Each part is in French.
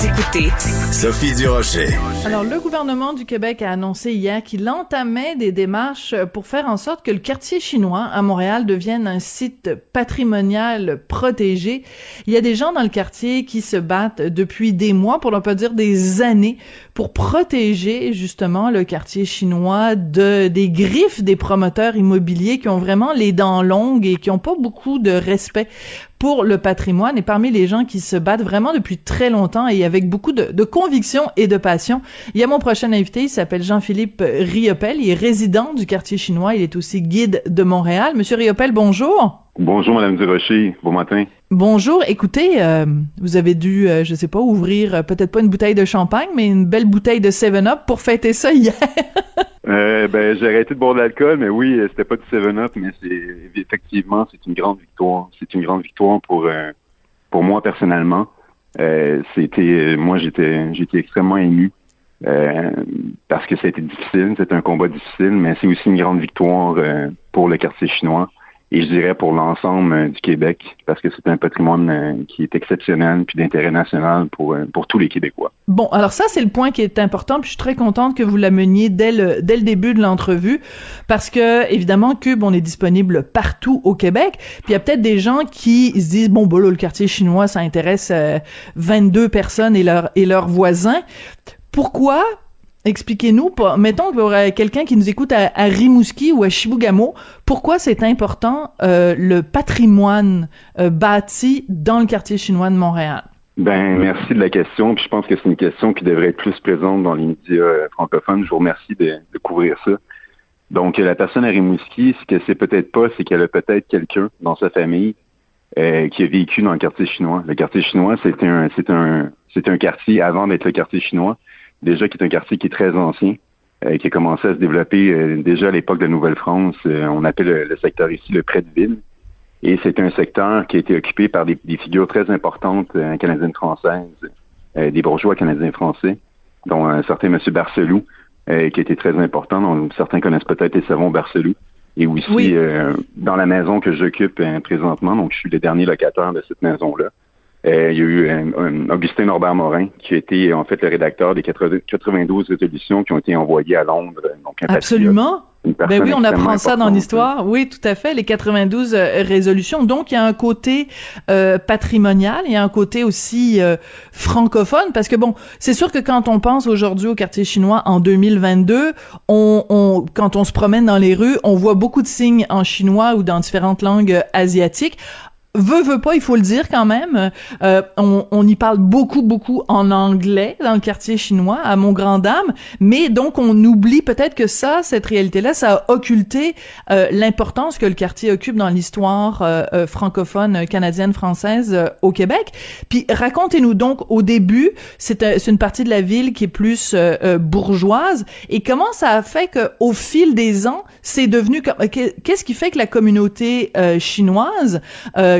Vous écoutez Sophie Durocher. Alors, le gouvernement du Québec a annoncé hier qu'il entamait des démarches pour faire en sorte que le quartier chinois à Montréal devienne un site patrimonial protégé. Il y a des gens dans le quartier qui se battent depuis des mois, pour ne pas dire des années, pour protéger justement le quartier chinois de des griffes des promoteurs immobiliers qui ont vraiment les dents longues et qui ont pas beaucoup de respect pour le patrimoine et parmi les gens qui se battent vraiment depuis très longtemps et avec beaucoup de, de conviction et de passion. Il y a mon prochain invité, il s'appelle Jean-Philippe Riopel, il est résident du quartier chinois, il est aussi guide de Montréal. Monsieur Riopel, bonjour. Bonjour, Madame Durocher. Bon matin. Bonjour. Écoutez, euh, vous avez dû, euh, je sais pas, ouvrir euh, peut-être pas une bouteille de champagne, mais une belle bouteille de 7-Up pour fêter ça hier. euh, ben, j'ai arrêté de boire de l'alcool, mais oui, c'était pas du 7-Up, mais c'est effectivement, c'est une grande victoire. C'est une grande victoire pour pour moi personnellement. c'était, moi, j'étais, j'étais extrêmement ému. parce que c'était difficile, c'était un combat difficile, mais c'est aussi une grande victoire pour le quartier chinois et je dirais pour l'ensemble euh, du Québec, parce que c'est un patrimoine euh, qui est exceptionnel puis d'intérêt national pour, euh, pour tous les Québécois. Bon, alors ça, c'est le point qui est important, puis je suis très contente que vous l'ameniez dès le, dès le début de l'entrevue, parce que, évidemment, Cube, on est disponible partout au Québec, puis il y a peut-être des gens qui se disent, bon, là, le quartier chinois, ça intéresse 22 personnes et, leur, et leurs voisins. Pourquoi Expliquez-nous, mettons qu'il y aurait quelqu'un qui nous écoute à, Rimouski ou à Chibougamau, pourquoi c'est important euh, le patrimoine euh, bâti dans le quartier chinois de Montréal? Ben merci de la question. Je pense que c'est une question qui devrait être plus présente dans les médias euh, francophones. Je vous remercie de, couvrir ça. Donc la personne à Rimouski, ce que c'est peut-être pas, c'est qu'elle a peut-être quelqu'un dans sa famille qui a vécu dans le quartier chinois. Le quartier chinois, c'est un, un, c'est un quartier avant d'être le quartier chinois déjà qui est un quartier qui est très ancien, euh, qui a commencé à se développer euh, déjà à l'époque de Nouvelle-France. Euh, on appelle le, secteur ici le près de ville. Et c'est un secteur qui a été occupé par des, figures très importantes canadiennes françaises, des bourgeois canadiens français, dont un certain M. Barcelou, qui a été très important. dont certains connaissent peut-être les savons Barcelou. Et aussi dans la maison que j'occupe présentement, donc je suis le dernier locataire de cette maison-là. Euh, il y a eu euh, Augustin Norbert Morin, qui a été en fait le rédacteur des 92 résolutions qui ont été envoyées à Londres. Donc Absolument. Ben oui, on apprend ça dans l'histoire. Oui, tout à fait. Les 92 euh, résolutions. Donc, il y a un côté patrimonial, il y a un côté aussi francophone, parce que bon, c'est sûr que quand on pense aujourd'hui au quartier chinois en 2022, on, on, quand on se promène dans les rues, on voit beaucoup de signes en chinois ou dans différentes langues asiatiques veut veut pas il faut le dire quand même. Euh, on, on, y parle beaucoup beaucoup en anglais dans le quartier chinois à mon grand dame. Mais donc on oublie peut-être que ça cette réalité là ça a occulté euh, l'importance que le quartier occupe dans l'histoire euh, francophone canadienne française au Québec. Puis racontez-nous donc au début c'est c'est une partie de la ville qui est plus bourgeoise. Et comment ça a fait que au fil des ans c'est devenu qu'est-ce qui fait que la communauté chinoise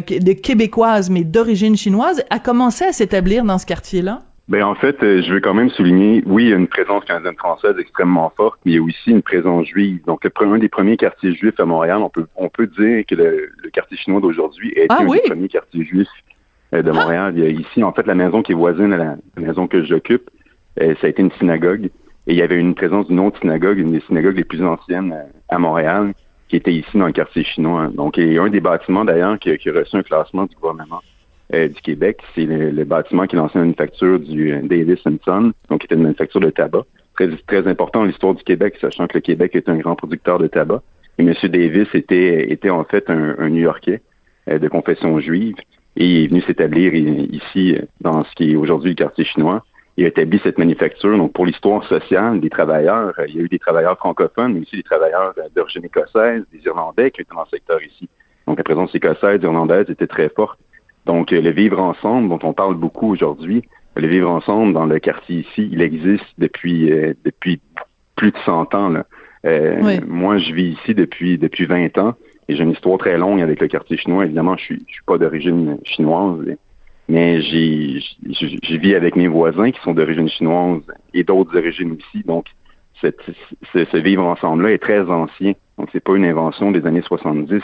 de québécoise, mais d'origine chinoise, a commencé à s'établir dans ce quartier-là? Ben en fait, euh, je veux quand même souligner, oui, il y a une présence canadienne-française extrêmement forte, mais il y a aussi une présence juive. Donc, le, un des premiers quartiers juifs à Montréal, on peut, on peut dire que le, quartier chinois d'aujourd'hui est ah un des premiers quartiers juifs euh, de ah! Montréal. Il y a ici, en fait, la maison qui est voisine à la, maison que j'occupe, euh, ça a été une synagogue. Et il y avait une présence d'une autre synagogue, une des synagogues les plus anciennes à Montréal, qui était ici dans le quartier chinois. Donc, a un des bâtiments d'ailleurs qui, a reçu un classement du gouvernement euh, du Québec. C'est le, bâtiment qui est l'ancienne manufacture du euh, Davis Son, donc qui était une manufacture de tabac. Très, très important dans l'histoire du Québec, sachant que le Québec est un grand producteur de tabac. Et M. Davis était, était en fait un, New-Yorkais euh, de confession juive et il est venu s'établir ici dans ce qui est aujourd'hui le quartier chinois il a établi cette manufacture. Donc, pour l'histoire sociale des travailleurs, euh, il y a eu des travailleurs francophones, mais aussi des travailleurs euh, d'origine écossaise, des Irlandais qui étaient dans le secteur ici. Donc, la présence écossaise, irlandaise était très forte. Donc, euh, le vivre ensemble, dont on parle beaucoup aujourd'hui, le vivre ensemble dans le quartier ici, il existe depuis depuis plus de 100 ans. Là. Moi, je vis ici depuis depuis 20 ans et j'ai une histoire très longue avec le quartier chinois. Évidemment, je suis je suis pas d'origine chinoise mais j'ai, je vis avec mes voisins qui sont d'origine chinoise et d'autres origines aussi. Donc, ce, vivre ensemble-là est très ancien. Donc, c'est pas une invention des années 70.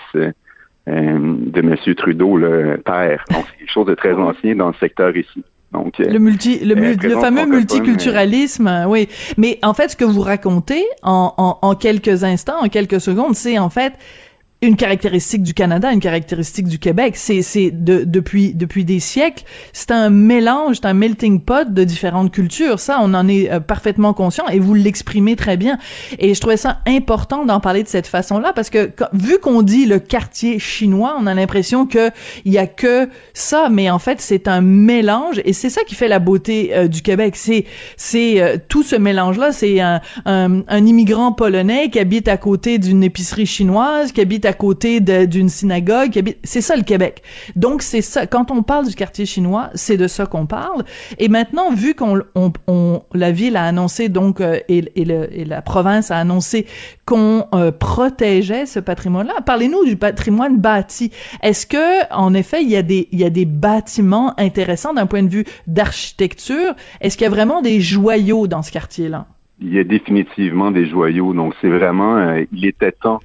Euh, de M. Trudeau, le père. Donc, c'est quelque chose de très ancien dans le secteur ici. Donc, le multi, le, le fameux multiculturalisme, oui. Mais en fait, ce que vous racontez en, en, en quelques instants, en quelques secondes, c'est en fait une caractéristique du Canada, une caractéristique du Québec. C'est c'est de, depuis depuis des siècles, c'est un mélange, c'est un melting pot de différentes cultures. Ça, on en est euh, parfaitement conscient et vous l'exprimez très bien. Et je trouvais ça important d'en parler de cette façon-là parce que vu qu'on dit le quartier chinois, on a l'impression que il y a que ça, mais en fait c'est un mélange et c'est ça qui fait la beauté euh, du Québec. C'est c'est euh, tout ce mélange-là. C'est un, un, un immigrant polonais qui habite à côté d'une épicerie chinoise, qui habite à côté d'une synagogue. C'est ça le Québec. Donc c'est ça. Quand on parle du quartier chinois, c'est de ça qu'on parle. Et maintenant, vu qu'on on, la ville a annoncé donc euh, et, la province a annoncé qu'on euh, protégeait ce patrimoine-là, parlez-nous du patrimoine bâti. Est-ce que en effet il y a des il y a des bâtiments intéressants d'un point de vue d'architecture? Est-ce qu'il y a vraiment des joyaux dans ce quartier-là? Il y a définitivement des joyaux. Donc, c'est vraiment, euh, il était temps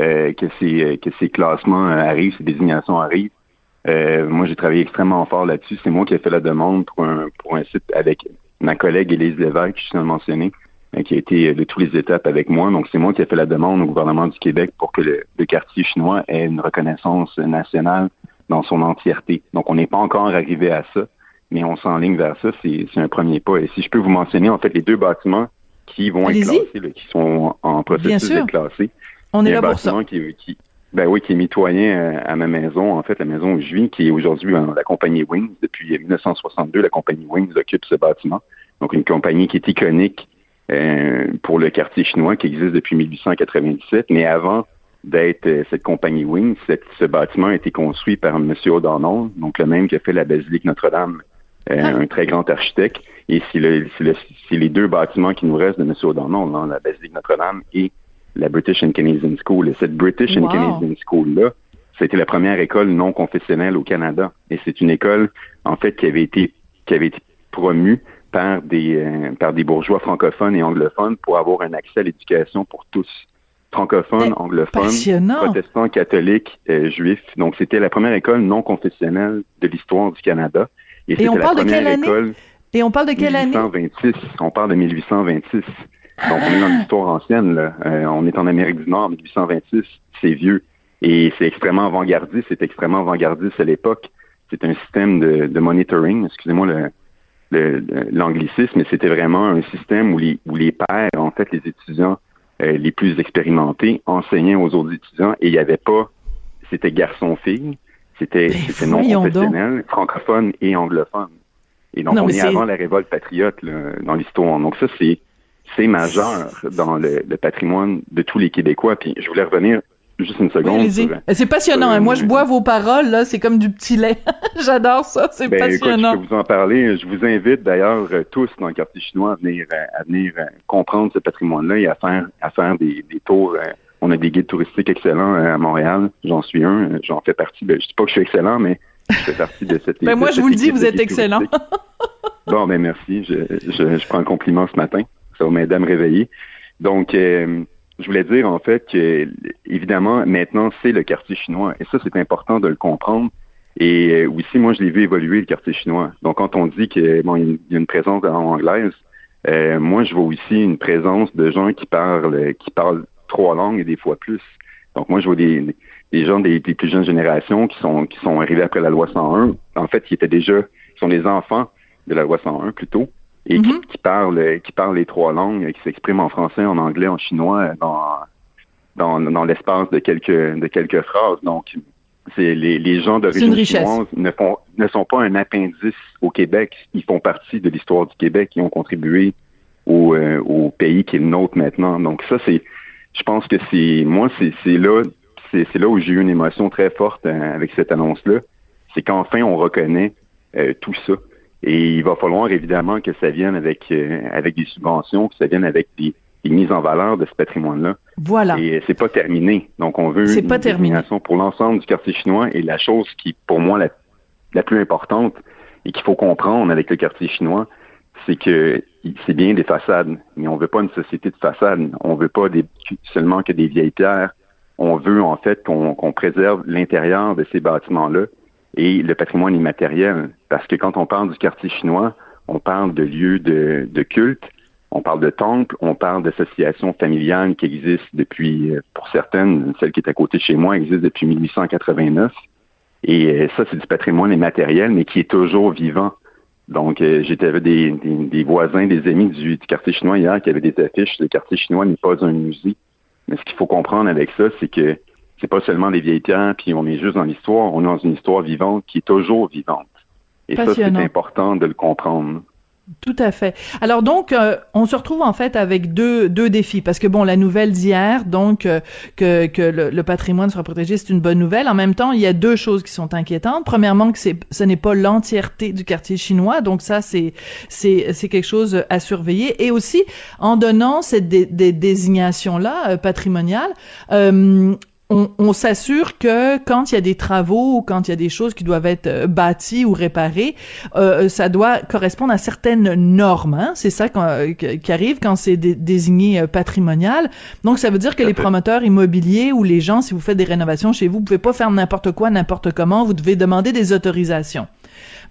euh, que ces euh, que ces classements euh, arrivent, ces désignations arrivent. moi, j'ai travaillé extrêmement fort là-dessus. C'est moi qui ai fait la demande pour un pour un site avec ma collègue Élise Lévesque, je suis mentionné, qui a été de toutes les étapes avec moi. Donc, c'est moi qui ai fait la demande au gouvernement du Québec pour que le, le quartier chinois ait une reconnaissance nationale dans son entièreté. Donc, on n'est pas encore arrivé à ça, mais on s'enligne vers ça. C'est un premier pas. Et si je peux vous mentionner, en fait, les deux bâtiments qui vont être classés, qui sont en processus d'être classés. On est là pour ça. Qui, ben oui, qui est mitoyen euh, à ma maison, en fait, la maison où je vis, qui est aujourd'hui la compagnie Wings. Depuis 1962, la compagnie Wings occupe ce bâtiment. Donc, une compagnie qui est iconique euh, pour le quartier chinois, qui existe depuis 1897. Mais avant d'être euh, cette compagnie Wings, ce bâtiment a été construit par M. O'Donnell, donc le même qui a fait la basilique Notre-Dame, ah. un très grand architecte. Et c'est le, les deux bâtiments qui nous restent de M. O'Donnell, hein, la basilique Notre-Dame et la British and Canadian School. Et cette British and Canadian School-là, c'était la première école non confessionnelle au Canada. Et c'est une école, en fait, qui avait été, qui avait été promue par des, euh, par des bourgeois francophones et anglophones pour avoir un accès à l'éducation pour tous. Francophones, anglophones, protestants, catholiques, euh, juifs. Donc, c'était la première école non confessionnelle de l'histoire du Canada. Et, on parle de quelle année? Et on parle de quelle 1826. année? On parle de 1826. Donc, on est dans l'histoire ancienne. Là. Euh, on est en Amérique du Nord, 1826. C'est vieux. Et c'est extrêmement avant-gardiste. C'est extrêmement avant-gardiste à l'époque. C'est un système de, de monitoring, excusez-moi le, l'anglicisme, mais c'était vraiment un système où les, où les pères, en fait, les étudiants euh, les plus expérimentés, enseignaient aux autres étudiants et il n'y avait pas, c'était garçon-fille, c'était, c'était non professionnel, francophone et anglophone. Et donc, on est, avant la révolte patriote là, dans l'histoire. Donc ça, c'est c'est majeur dans le, patrimoine de tous les Québécois. Puis je voulais revenir juste une seconde. c'est passionnant. Hein. Moi, je bois vos paroles, là. C'est comme du petit lait. J'adore ça. C'est ben, passionnant. je peux vous en parler. Je vous invite d'ailleurs euh, tous dans le quartier chinois à venir, euh, à venir euh, comprendre ce patrimoine-là et à faire, à faire des, tours. On a des guides touristiques excellents à Montréal. J'en suis un. J'en fais partie. Ben, je dis pas que je suis excellent, mais je fais partie de cette. ben moi, je vous le dis, vous êtes excellent. bon, ben merci. Je, je, je prends un compliment ce matin ça va m'aider à me réveiller. Donc, euh, je voulais dire en fait que, évidemment, maintenant, c'est le quartier chinois. Et ça, c'est important de le comprendre. Et euh, aussi, moi, je l'ai vu évoluer, le quartier chinois. Donc, quand on dit qu'il y a une présence langue anglaise, euh, moi, je vois aussi une présence de gens qui parlent qui parlent trois langues et des fois plus. Donc, moi, je vois des, des gens des, plus jeunes générations qui sont qui sont arrivés après la loi 101, en fait, qui étaient déjà, qui sont des enfants de la loi 101 plutôt, et qui, mm-hmm. qui, parle qui parle les trois langues, qui s'exprime en français, en anglais, en chinois dans dans, dans l'espace de quelques de quelques phrases. Donc c'est les, les gens d'origine chinoise ne font ne sont pas un appendice au Québec, ils font partie de l'histoire du Québec, ils ont contribué au, euh, au pays qui est le nôtre maintenant. Donc ça c'est je pense que c'est moi c'est c'est là c'est là où j'ai eu une émotion très forte euh, avec cette annonce là, c'est qu'enfin on reconnaît euh, tout ça. Et il va falloir évidemment que ça vienne avec euh, avec des subventions, que ça vienne avec des, mises en valeur de ce patrimoine-là. Voilà. Et c'est pas terminé. Donc on veut une pas pour l'ensemble du quartier chinois. Et la chose qui, pour moi, la, la plus importante et qu'il faut comprendre avec le quartier chinois, c'est que c'est bien des façades, mais on veut pas une société de façades. On veut pas des, seulement que des vieilles pierres on veut en fait qu'on préserve l'intérieur de ces bâtiments-là et le patrimoine immatériel. Parce que quand on parle du quartier chinois, on parle de lieux de, culte, on parle de temples, on parle d'associations familiales qui existent depuis, euh, pour certaines, celle qui est à côté de chez moi existe depuis 1889. Et euh, ça, c'est du patrimoine immatériel, mais qui est toujours vivant. Donc, euh, j'étais avec des, des, voisins, des amis du, quartier chinois hier qui avaient des affiches. Le quartier chinois n'est pas un musée. Mais ce qu'il faut comprendre avec ça, c'est que c'est pas seulement des vieilles pierres, puis on est juste dans l'histoire, on est dans une histoire vivante qui est toujours vivante. Et ça, c'est important de le comprendre. Tout à fait. Alors donc, euh, on se retrouve en fait avec deux, deux défis parce que bon, la nouvelle d'hier, donc euh, que, que le, patrimoine soit protégé, c'est une bonne nouvelle. En même temps, il y a deux choses qui sont inquiétantes. Premièrement, que c'est ce n'est pas l'entièreté du quartier chinois, donc ça c'est c'est c'est quelque chose à surveiller. Et aussi en donnant cette des désignation là euh, patrimoniale, on, s'assure que quand il y a des travaux ou quand il y a des choses qui doivent être euh, bâties ou réparées, euh, ça doit correspondre à certaines normes. Hein? C'est ça qui arrive quand c'est désigné euh, patrimonial. Donc, ça veut dire que les promoteurs immobiliers ou les gens, si vous faites des rénovations chez vous, vous pouvez pas faire n'importe quoi, n'importe comment. Vous devez demander des autorisations.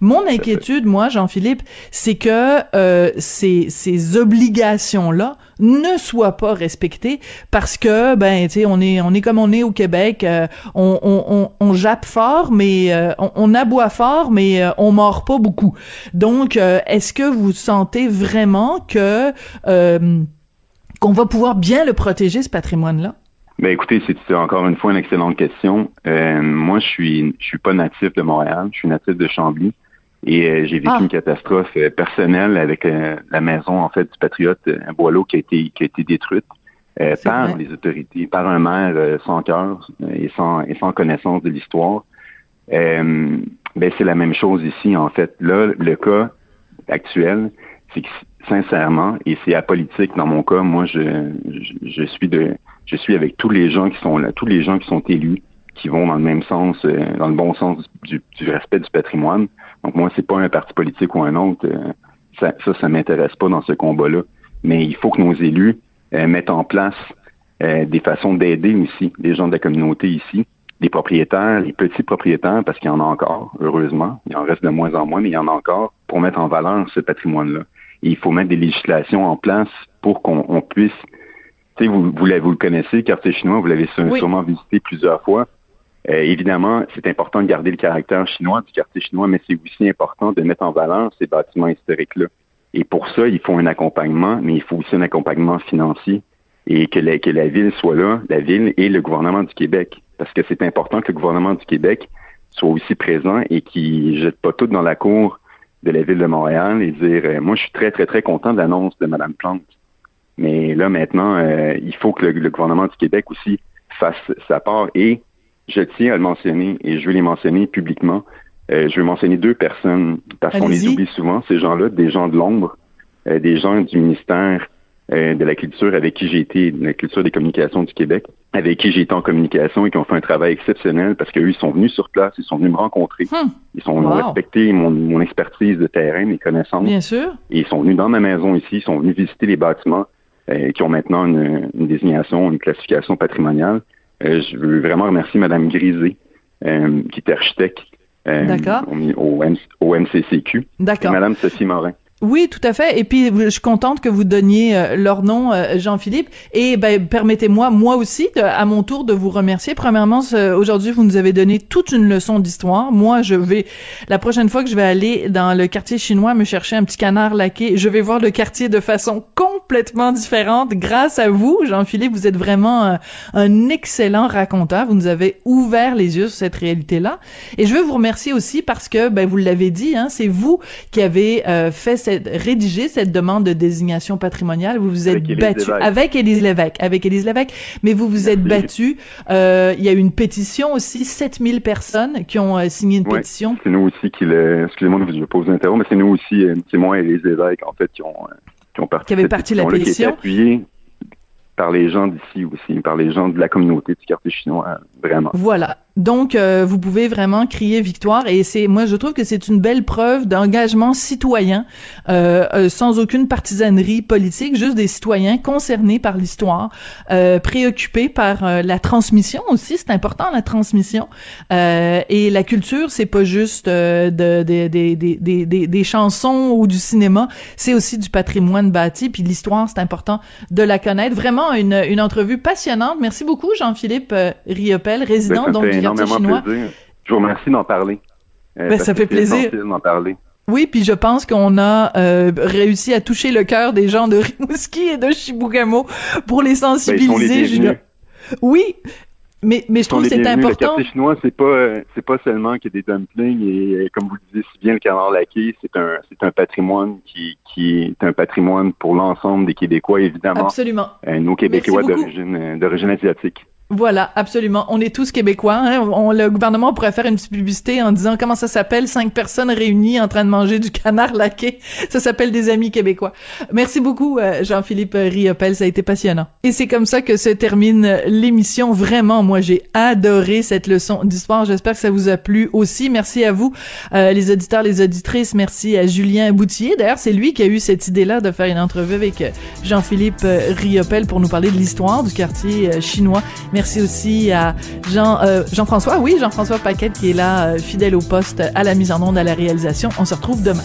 Mon inquiétude, moi, Jean-Philippe, c'est que euh, ces, ces obligations-là ne soient pas respectées parce que, ben, tu sais, on est, on est comme on est au Québec, euh, on, on, on, jappe fort, mais euh, on, on, aboie fort, mais on mord pas beaucoup. Donc, est-ce que vous sentez vraiment que qu'on va pouvoir bien le protéger, ce patrimoine-là? Ben écoutez, c'est encore une fois une excellente question. moi, je suis je suis pas natif de Montréal, je suis natif de Chambly. Et euh, j'ai vécu ah. une catastrophe euh, personnelle avec euh, la maison en fait du Patriote, un boileau qui a été qui a été détruite par les autorités, par un maire sans cœur et sans et sans connaissance de l'histoire. ben c'est la même chose ici en fait. Là, le cas actuel, c'est que sincèrement, et c'est apolitique dans mon cas, moi je, je, suis de je suis avec tous les gens qui sont là, tous les gens qui sont élus, qui vont dans le même sens, dans le bon sens du, du respect du patrimoine. Donc moi, c'est pas un parti politique ou un autre. Euh, ça, ça, ça m'intéresse pas dans ce combat-là. Mais il faut que nos élus euh, mettent en place euh, des façons d'aider aussi les gens de la communauté ici, les propriétaires, les petits propriétaires, parce qu'il y en a encore, heureusement. Il en reste de moins en moins, mais il y en a encore pour mettre en valeur ce patrimoine-là. Et il faut mettre des législations en place pour qu'on puisse tu sais, vous, vous, vous le connaissez, quartier chinois, vous l'avez sûrement visité plusieurs fois. Euh, évidemment, c'est important de garder le caractère chinois du quartier chinois, mais c'est aussi important de mettre en valeur ces bâtiments historiques-là. Et pour ça, il faut un accompagnement, mais il faut aussi un accompagnement financier et que la, que la ville soit là, la ville et le gouvernement du Québec. Parce que c'est important que le gouvernement du Québec soit aussi présent et qu'il jette pas tout dans la cour de la ville de Montréal et dire euh, moi je suis très très très content de l'annonce de Mme Plante. Mais là maintenant, euh, il faut que le, le, gouvernement du Québec aussi fasse sa part et je tiens à le mentionner et je veux les mentionner publiquement. Euh, je veux mentionner deux personnes parce qu'on les oublie souvent, ces gens-là, des gens de l'ombre, euh, des gens du ministère euh, de la Culture avec qui j'ai été, de la Culture des communications du Québec, avec qui j'ai été en communication et qui ont fait un travail exceptionnel parce qu'eux, ils sont venus sur place, ils sont venus me rencontrer. Hmm. Ils sont venus respecter mon, mon, expertise de terrain, mes connaissances. Bien sûr. Et ils sont venus dans ma maison ici, ils sont venus visiter les bâtiments qui ont maintenant une, une désignation, une classification patrimoniale. Euh, je veux vraiment remercier Mme Grisé, euh, qui est architecte euh, au, au, MCCQ. D'accord. Mme Sophie Morin. Oui, tout à fait. Et puis, je suis contente que vous donniez euh, leur nom, euh, Jean-Philippe. Et ben, permettez-moi, moi aussi, à mon tour, de vous remercier. Premièrement, aujourd'hui, vous nous avez donné toute une leçon d'histoire. Moi, je vais, la prochaine fois que je vais aller dans le quartier chinois me chercher un petit canard laqué, je vais voir le quartier de façon complètement différente. Grâce à vous, Jean-Philippe, vous êtes vraiment un, un, excellent raconteur. Vous nous avez ouvert les yeux sur cette réalité-là. Et je veux vous remercier aussi parce que, ben, vous l'avez dit, hein, c'est vous qui avez euh, fait cette rédigé cette demande de désignation patrimoniale. Vous vous êtes battu avec Élise Lévesque, avec Élise Lévesque, mais vous vous êtes battu. Euh, il y a eu une pétition aussi, 7000 personnes qui ont euh, signé une pétition. C'est nous aussi qui le, excusez-moi de vous poser l'interro, mais c'est nous aussi, euh, c'est moi et Élise Lévesque, en fait, qui ont, qui ont parti. Qui avaient parti la pétition. Qui par les gens d'ici aussi, par les gens de la communauté du quartier chinois Voilà. Donc, euh, vous pouvez vraiment crier victoire et c'est, moi, je trouve que c'est une belle preuve d'engagement citoyen, euh, euh, sans aucune partisanerie politique, juste des citoyens concernés par l'histoire, préoccupés par la transmission aussi, c'est important la transmission. et la culture, c'est pas juste de, des des des chansons ou du cinéma, c'est aussi du patrimoine bâti. Puis l'histoire, c'est important de la connaître. Vraiment une, une entrevue passionnante. Merci beaucoup, Jean-Philippe Riopel, résident ben, donc énormément plaisir. Je vous remercie d'en parler. Euh, ben, ça fait plaisir. d'en parler. Oui, puis je pense qu'on a euh, réussi à toucher le cœur des gens de Rimouski et de Chibougamau pour les ben, sensibiliser. oui, mais, mais je trouve que c'est important. Le quartier chinois, c'est pas c'est pas seulement qu'il y a des dumplings et comme vous le disiez si bien le canard laqué, c'est un c'est un patrimoine qui qui est un patrimoine pour l'ensemble des Québécois évidemment. Absolument. Euh, nos Québécois d'origine d'origine asiatique. Voilà, absolument. On est tous québécois. Hein? Le gouvernement pourrait faire une petite publicité en disant comment ça s'appelle cinq personnes réunies en train de manger du canard laqué. Ça s'appelle des amis québécois. Merci beaucoup, euh, Jean-Philippe Riopel. Ça a été passionnant. Et c'est comme ça que se termine l'émission. Vraiment, moi, j'ai adoré cette leçon d'histoire. J'espère que ça vous a plu aussi. Merci à vous, euh, les auditeurs, les auditrices. Merci à Julien Boutier. D'ailleurs, c'est lui qui a eu cette idée-là de faire une entrevue avec euh, Jean-Philippe Riopel pour nous parler de l'histoire du quartier chinois. Merci aussi à euh, Jean-François, oui, Jean-François Paquette qui est là, euh, fidèle au poste, à la mise en onde, à la réalisation. On se retrouve demain.